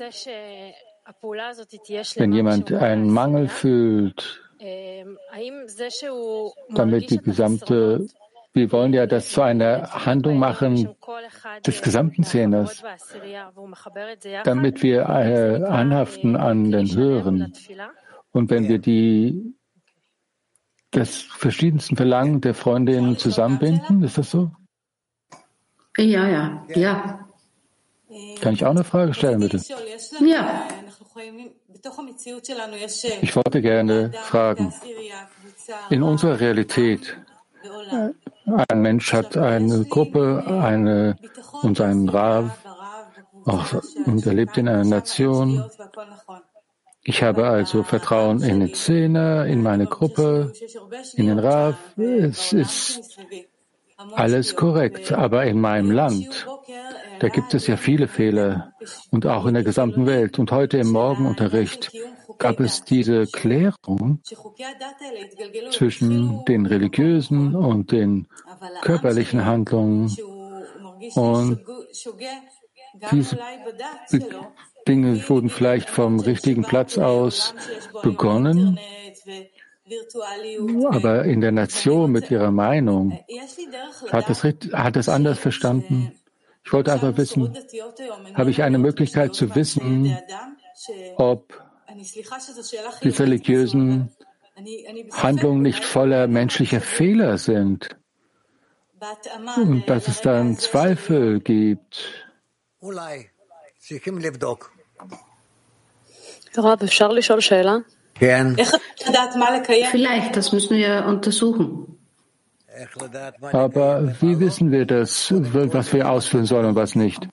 Wenn jemand einen Mangel fühlt, damit die gesamte, wir wollen ja das zu einer Handlung machen des gesamten Szenes, damit wir äh, anhaften an den Höheren. Und wenn wir die das verschiedensten Verlangen der Freundinnen zusammenbinden, ist das so? Ja, ja, ja. Kann ich auch eine Frage stellen, bitte? Ja. Ich wollte gerne fragen, in unserer Realität, ein Mensch hat eine Gruppe, eine und einen Rav, auch, und er lebt in einer Nation. Ich habe also Vertrauen in den Zehner, in meine Gruppe, in den Rav. Es ist alles korrekt, aber in meinem Land, da gibt es ja viele Fehler und auch in der gesamten Welt. Und heute im Morgenunterricht gab es diese Klärung zwischen den religiösen und den körperlichen Handlungen. Und diese Dinge wurden vielleicht vom richtigen Platz aus begonnen, aber in der Nation mit ihrer Meinung hat es, hat es anders verstanden. Ich wollte einfach wissen, habe ich eine Möglichkeit zu wissen, ob diese religiösen Handlungen nicht voller menschlicher Fehler sind. und dass es dann Zweifel gibt. Vielleicht, das müssen wir untersuchen. Aber wie wissen wir das, was wir ausführen sollen und was nicht?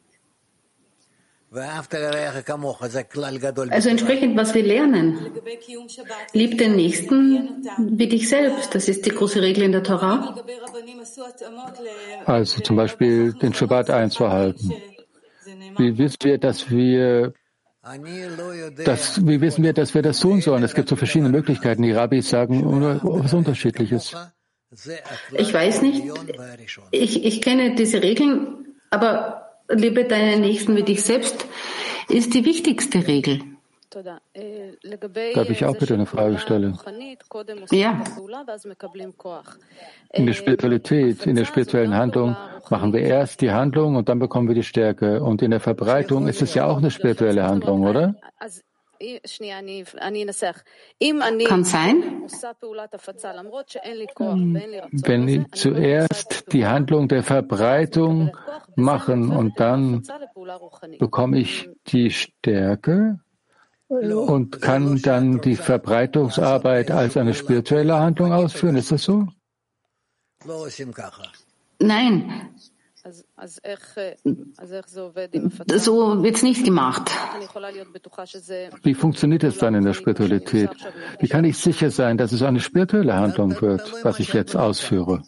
Also entsprechend, was wir lernen. Lieb den Nächsten wie dich selbst. Das ist die große Regel in der Torah. Also zum Beispiel den Shabbat einzuhalten. Wie wissen wir, dass wir das, wie wissen wir, dass wir das tun sollen? Es gibt so verschiedene Möglichkeiten. Die Rabbis sagen was Unterschiedliches. Ich weiß nicht. Ich, ich kenne diese Regeln, aber liebe deinen Nächsten wie dich selbst ist die wichtigste Regel. Darf ich auch bitte eine Frage stellen? Ja. In der Spiritualität, in der spirituellen Handlung machen wir erst die Handlung und dann bekommen wir die Stärke. Und in der Verbreitung ist es ja auch eine spirituelle Handlung, oder? Kann sein, wenn ich zuerst die Handlung der Verbreitung machen und dann bekomme ich die Stärke und kann dann die Verbreitungsarbeit als eine spirituelle Handlung ausführen. Ist das so? Nein. So wird es nicht gemacht. Wie funktioniert es dann in der Spiritualität? Wie kann ich sicher sein, dass es eine spirituelle Handlung wird, was ich jetzt ausführe?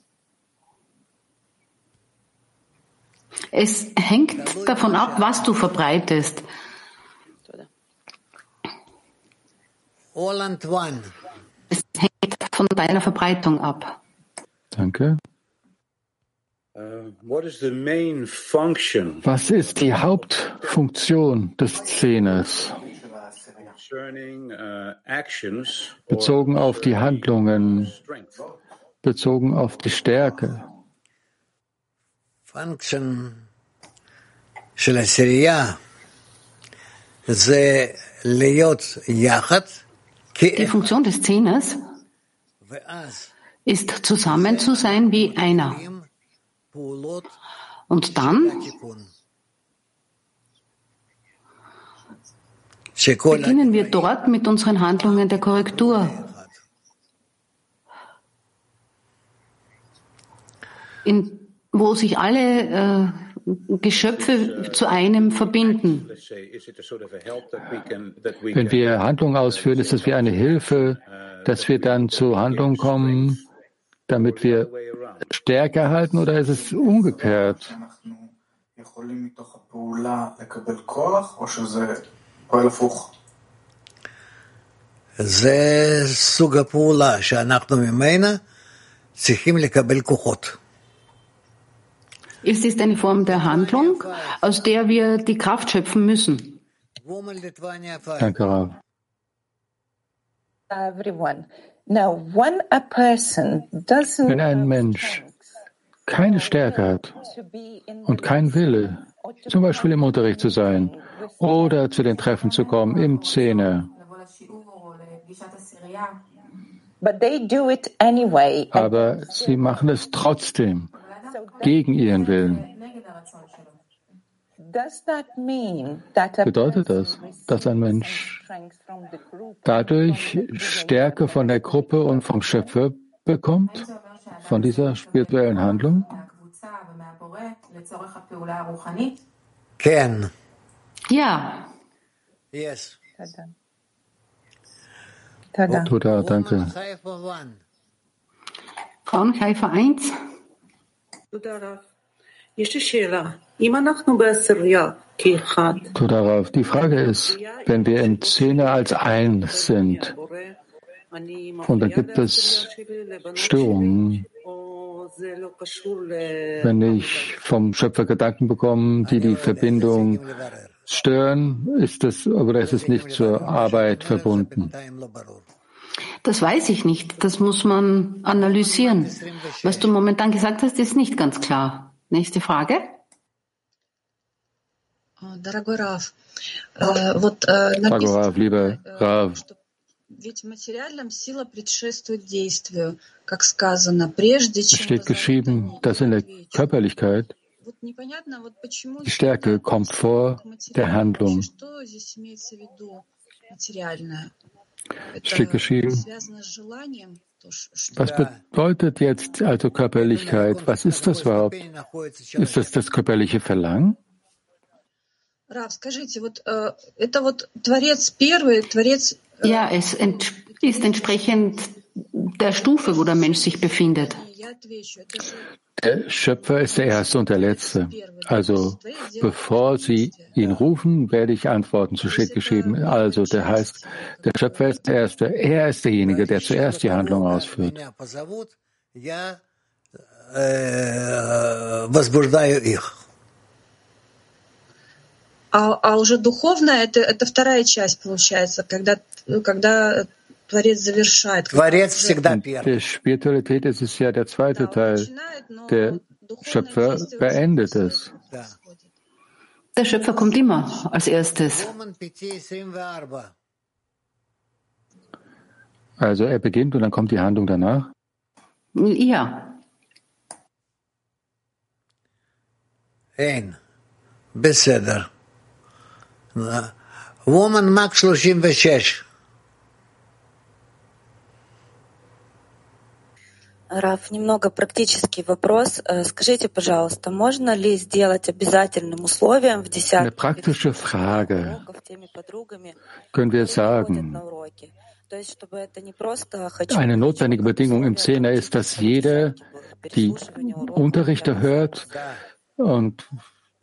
Es hängt davon ab, was du verbreitest. Es hängt von deiner Verbreitung ab. Danke. Was ist die Hauptfunktion des Szenes? Bezogen auf die Handlungen, bezogen auf die Stärke. Die Funktion des Zehners ist zusammen zu sein wie einer. Und dann beginnen wir dort mit unseren Handlungen der Korrektur. In, wo sich alle äh, Geschöpfe zu einem verbinden. Wenn wir Handlungen ausführen, ist es wie eine Hilfe, dass wir dann zur Handlung kommen, damit wir Stärke erhalten, oder ist es umgekehrt? זה סוג הפעולה שאנחנו ממנה צריכים לקבל כוחות. Es ist eine Form der Handlung, aus der wir die Kraft schöpfen müssen. Danke, Rav. Wenn ein Mensch keine Stärke hat und keinen Wille, zum Beispiel im Unterricht zu sein oder zu den Treffen zu kommen, im Zähne, aber sie machen es trotzdem gegen ihren Willen. Bedeutet das, dass ein Mensch dadurch Stärke von der Gruppe und vom Schöpfer bekommt, von dieser spirituellen Handlung? Ken. Ja. Yes. Toda, danke. Frauenkeifer 1. Darauf. Die Frage ist, wenn wir in Szene als eins sind und da gibt es Störungen, wenn ich vom Schöpfer Gedanken bekomme, die die Verbindung stören, ist das, oder ist es nicht zur Arbeit verbunden? Das weiß ich nicht. Das muss man analysieren. Was du momentan gesagt hast, ist nicht ganz klar. Nächste Frage. Дорогой Раф, вот написано, lieber Rav, es steht geschrieben, dass in der Körperlichkeit die Stärke kommt vor der Handlung. steht geschrieben, was bedeutet jetzt also Körperlichkeit? Was ist das überhaupt? Ist das das körperliche Verlangen? Ja, es ist entsprechend der Stufe, wo der Mensch sich befindet. Der Schöpfer ist der Erste und der Letzte. Also bevor Sie ihn rufen, werde ich antworten, so steht geschrieben. Also der heißt, der Schöpfer ist der Erste. Er ist derjenige, der zuerst die Handlung ausführt. А, а уже духовное это, это вторая часть получается, когда, ну, когда Творец завершает. Творец уже... всегда первый. Die Spiritualität ist ja der zweite да, Teil. Начинает, der Schöpfer beendet es. Да. Der Schöpfer kommt immer als erstes. Also er beginnt und dann kommt die Handlung danach? Ja. Ein. Besser. וומן מק 36. Раф, немного практический вопрос. Скажите, пожалуйста, можно ли сделать обязательным условием в десятке Eine praktische Frage. Können wir sagen, eine notwendige Bedingung im Zehner ist, dass jeder die Unterrichte hört und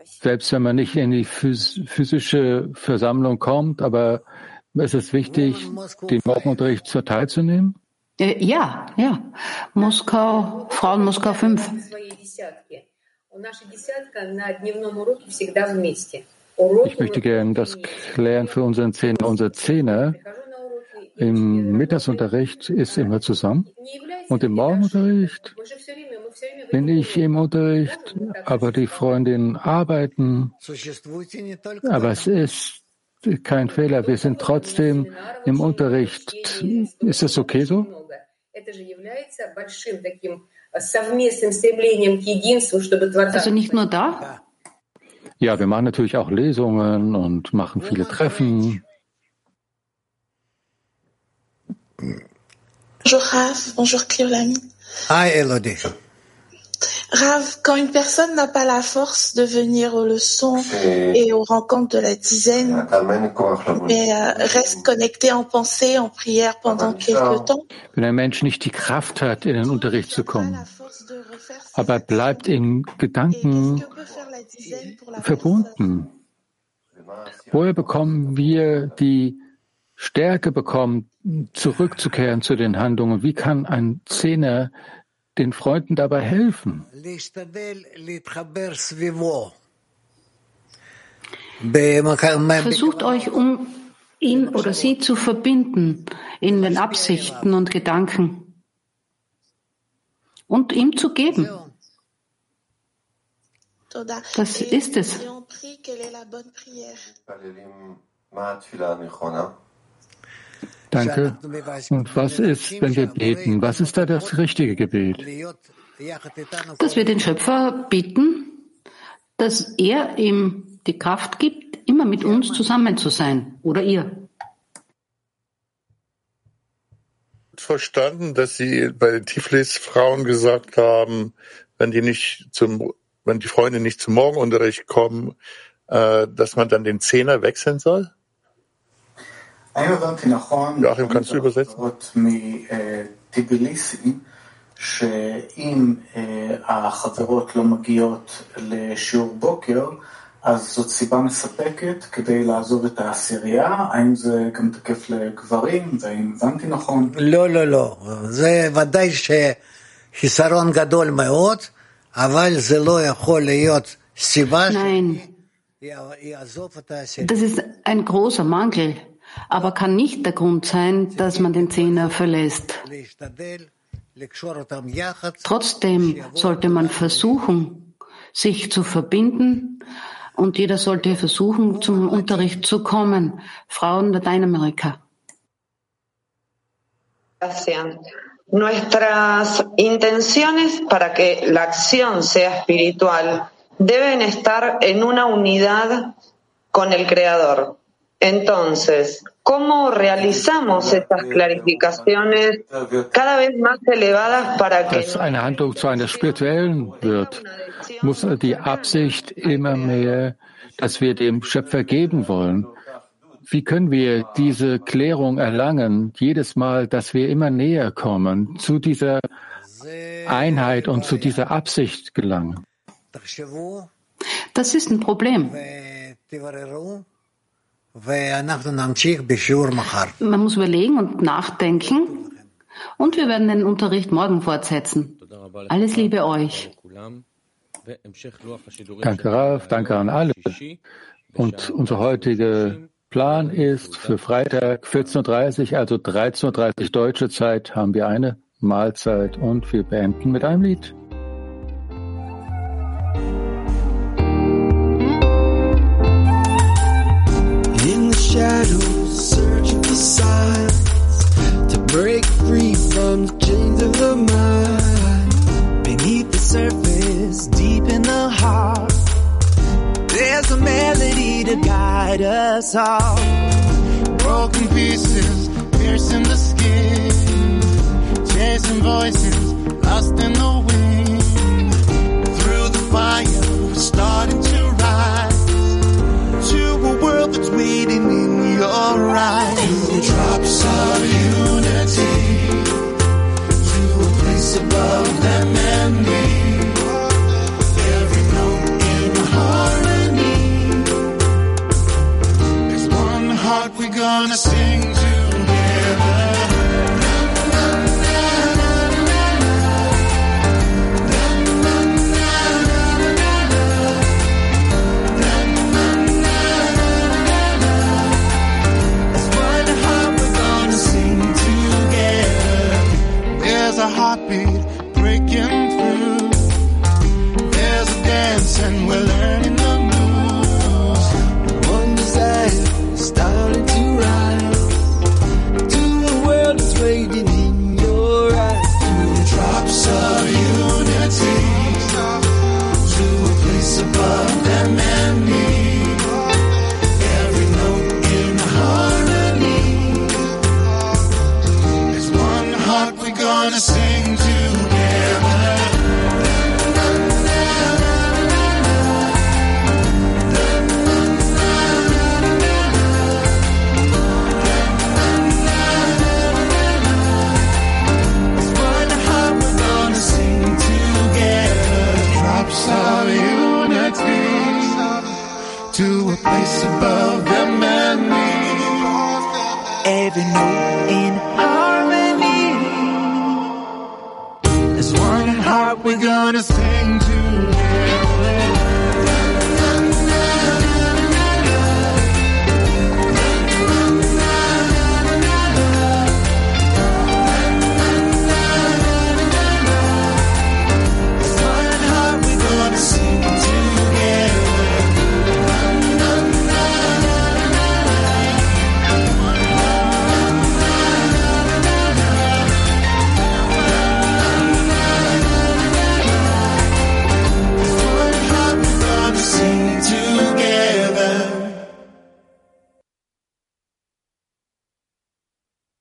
selbst wenn man nicht in die physische Versammlung kommt, aber es ist wichtig, den Morgenunterricht zur teilzunehmen? Äh, ja, ja. Moskau, Frauen Moskau 5. Ich möchte gerne das klären für unseren Zehner. Unser Zehner im Mittagsunterricht ist immer zusammen und im Morgenunterricht bin ich im Unterricht, aber die Freundinnen arbeiten. Aber es ist kein Fehler. Wir sind trotzdem im Unterricht. Ist das okay so? Also nicht nur da? Ja, wir machen natürlich auch Lesungen und machen viele Treffen. Bonjour Raph, bonjour Cléolami. Hi Elodie. Rav, quand une personne n'a pas la force de venir aux leçons et aux rencontres de la dizaine, mais euh, reste connecté en pensée, en prière pendant quelques temps. Wenn ein Mensch nicht die Kraft hat, in den Unterricht zu kommen, aber bleibt in Gedanken verbunden, woher bekommen wir die Stärke bekommen, zurückzukehren zu den Handlungen? Wie kann ein Zehner den Freunden dabei helfen? Versucht euch, um ihn oder sie zu verbinden in den Absichten und Gedanken und ihm zu geben. Das ist es. Danke. Und was ist, wenn wir beten? Was ist da das richtige Gebet? Dass wir den Schöpfer bitten, dass er ihm die Kraft gibt, immer mit uns zusammen zu sein. Oder ihr. Verstanden, dass Sie bei den Tiflis-Frauen gesagt haben, wenn die nicht zum, wenn die Freunde nicht zum Morgenunterricht kommen, äh, dass man dann den Zehner wechseln soll? Joachim, kannst du übersetzen? שאם החברות לא מגיעות לשיעור בוקר, אז זאת סיבה מספקת כדי לעזוב את העשירייה? האם זה גם תקף לגברים? והאם הבנתי נכון? לא, לא, לא. זה ודאי שחיסרון גדול מאוד, אבל זה לא יכול להיות סיבה שיעזוב את העשירייה. Das ist ein großer Mangel. Aber kann nicht der Grund sein, dass man den Zehner verlässt. Trotzdem sollte man versuchen, sich zu verbinden und jeder sollte versuchen, zum Unterricht zu kommen. Frauen Lateinamerika. Nuestras intenciones para que la acción sea espiritual deben estar en una unidad con el Creador. Entonces, ¿cómo realizamos estas clarificaciones cada vez más elevadas para que Dass eine Handlung zu einer spirituellen wird, muss die Absicht immer mehr, dass wir dem Schöpfer geben wollen. Wie können wir diese Klärung erlangen, jedes Mal, dass wir immer näher kommen, zu dieser Einheit und zu dieser Absicht gelangen? Das ist ein Problem. Man muss überlegen und nachdenken. Und wir werden den Unterricht morgen fortsetzen. Alles Liebe euch. Danke, Ralf. Danke an alle. Und unser heutiger Plan ist für Freitag 14.30 Uhr, also 13.30 Uhr deutsche Zeit, haben wir eine Mahlzeit und wir beenden mit einem Lied. searching for signs to break free from the chains of the mind. Beneath the surface, deep in the heart, there's a melody to guide us all. Broken pieces, piercing the skin, chasing voices, lost in the wind. Through the fire, we're starting to to a world that's waiting in your eyes. To drops of unity, to a place above them and me. Every note in harmony. There's one heart we're gonna sing